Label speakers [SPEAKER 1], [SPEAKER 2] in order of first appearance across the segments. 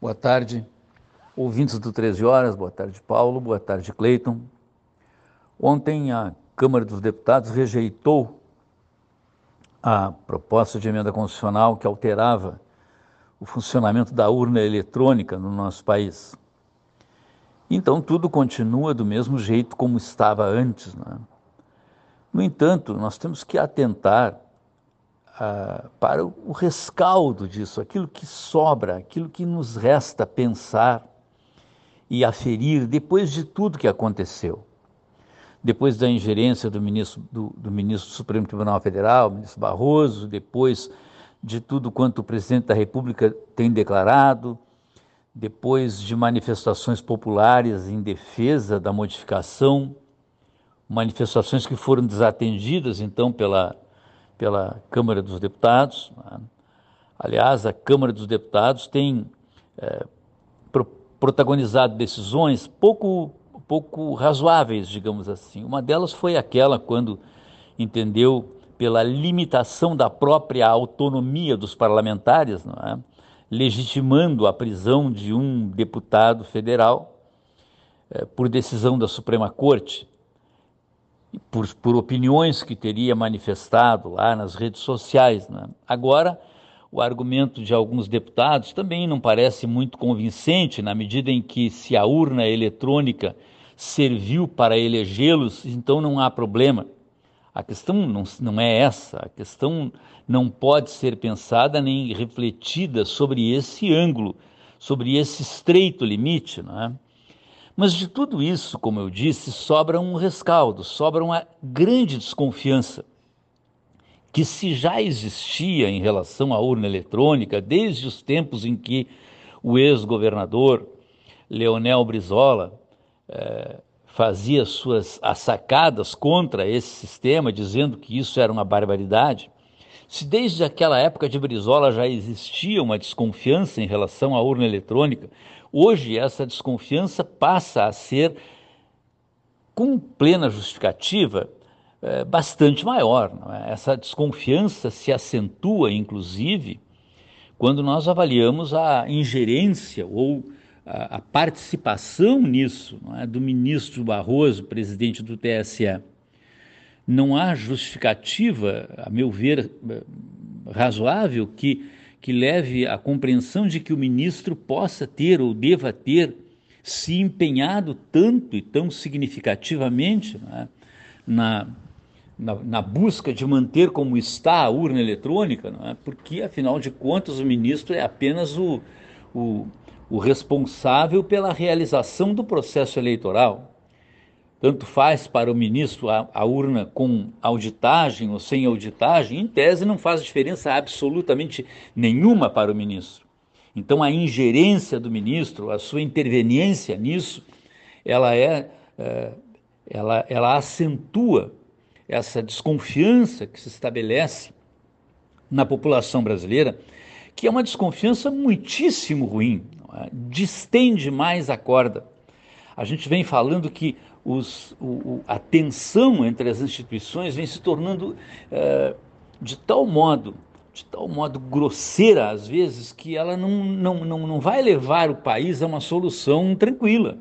[SPEAKER 1] Boa tarde, ouvintes do 13 Horas, boa tarde, Paulo, boa tarde, Cleiton. Ontem a Câmara dos Deputados rejeitou a proposta de emenda constitucional que alterava o funcionamento da urna eletrônica no nosso país. Então tudo continua do mesmo jeito como estava antes. Né? No entanto, nós temos que atentar ah, para o rescaldo disso, aquilo que sobra, aquilo que nos resta pensar e aferir depois de tudo que aconteceu. Depois da ingerência do ministro do, do ministro do Supremo Tribunal Federal, ministro Barroso, depois de tudo quanto o presidente da República tem declarado, depois de manifestações populares em defesa da modificação, manifestações que foram desatendidas então pela, pela Câmara dos Deputados. Né? Aliás, a Câmara dos Deputados tem é, pro, protagonizado decisões pouco, pouco razoáveis, digamos assim. Uma delas foi aquela quando entendeu pela limitação da própria autonomia dos parlamentares, é? legitimando a prisão de um deputado federal é, por decisão da Suprema Corte, por, por, opiniões que teria manifestado lá nas redes sociais. É? Agora, o argumento de alguns deputados também não parece muito convincente, na medida em que, se a urna eletrônica serviu para elegê-los, então não há problema. A questão não, não é essa, a questão não pode ser pensada nem refletida sobre esse ângulo, sobre esse estreito limite, não é? Mas de tudo isso, como eu disse, sobra um rescaldo, sobra uma grande desconfiança que se já existia em relação à urna eletrônica desde os tempos em que o ex-governador Leonel Brizola eh, fazia suas sacadas contra esse sistema, dizendo que isso era uma barbaridade, se desde aquela época de Brizola já existia uma desconfiança em relação à urna eletrônica, hoje essa desconfiança passa a ser, com plena justificativa, é, bastante maior. É? Essa desconfiança se acentua, inclusive, quando nós avaliamos a ingerência ou a, a participação nisso é, do ministro Barroso, presidente do TSE. Não há justificativa, a meu ver, razoável que, que leve à compreensão de que o ministro possa ter ou deva ter se empenhado tanto e tão significativamente é, na, na, na, busca de manter como está a urna eletrônica, é? porque, afinal de contas, o ministro é apenas o, o, o responsável pela realização do processo eleitoral. Tanto faz para o ministro a, a, urna com auditagem ou sem auditagem, em tese não faz diferença absolutamente nenhuma para o ministro. Então a ingerência do ministro, a sua interveniência nisso, ela é, é ela, ela acentua essa desconfiança que se estabelece na população brasileira, que é uma desconfiança muitíssimo ruim distende mais a corda. A gente vem falando que os, o, a tensão entre as instituições vem se tornando é, de tal modo, de tal modo grosseira às vezes, que ela não, não, não, não vai levar o país a uma solução tranquila.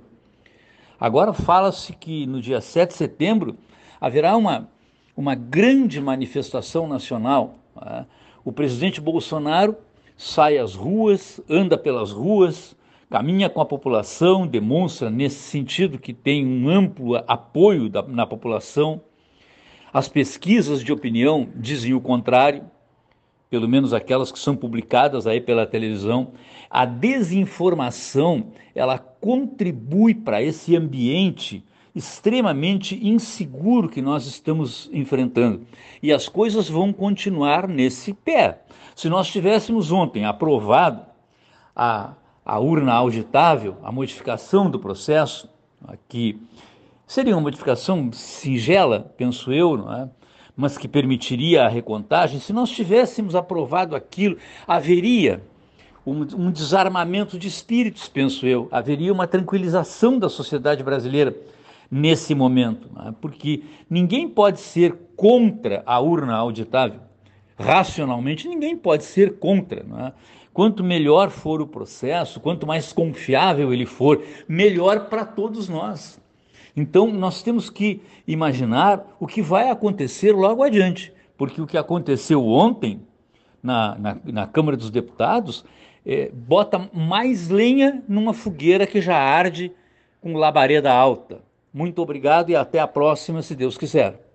[SPEAKER 1] Agora fala-se que no dia 7 de setembro haverá uma, uma grande manifestação nacional. Né? O presidente Bolsonaro sai às ruas, anda pelas ruas, caminha com a população, demonstra nesse sentido que tem um amplo apoio da, na população. As pesquisas de opinião dizem o contrário, pelo menos aquelas que são publicadas aí pela televisão. A desinformação, ela contribui para esse ambiente extremamente inseguro que nós estamos enfrentando. E as coisas vão continuar nesse pé. Se nós tivéssemos ontem aprovado a, a urna auditável, a modificação do processo, que seria uma modificação singela, penso eu, não é? mas que permitiria a recontagem, se nós tivéssemos aprovado aquilo, haveria um, um desarmamento de espíritos, penso eu, haveria uma tranquilização da sociedade brasileira nesse momento, é? porque ninguém pode ser contra a urna auditável. Racionalmente, ninguém pode ser contra. É? Quanto melhor for o processo, quanto mais confiável ele for, melhor para todos nós. Então, nós temos que imaginar o que vai acontecer logo adiante, porque o que aconteceu ontem na, na, na Câmara dos Deputados é, bota mais lenha numa fogueira que já arde com labareda alta. Muito obrigado e até a próxima, se Deus quiser.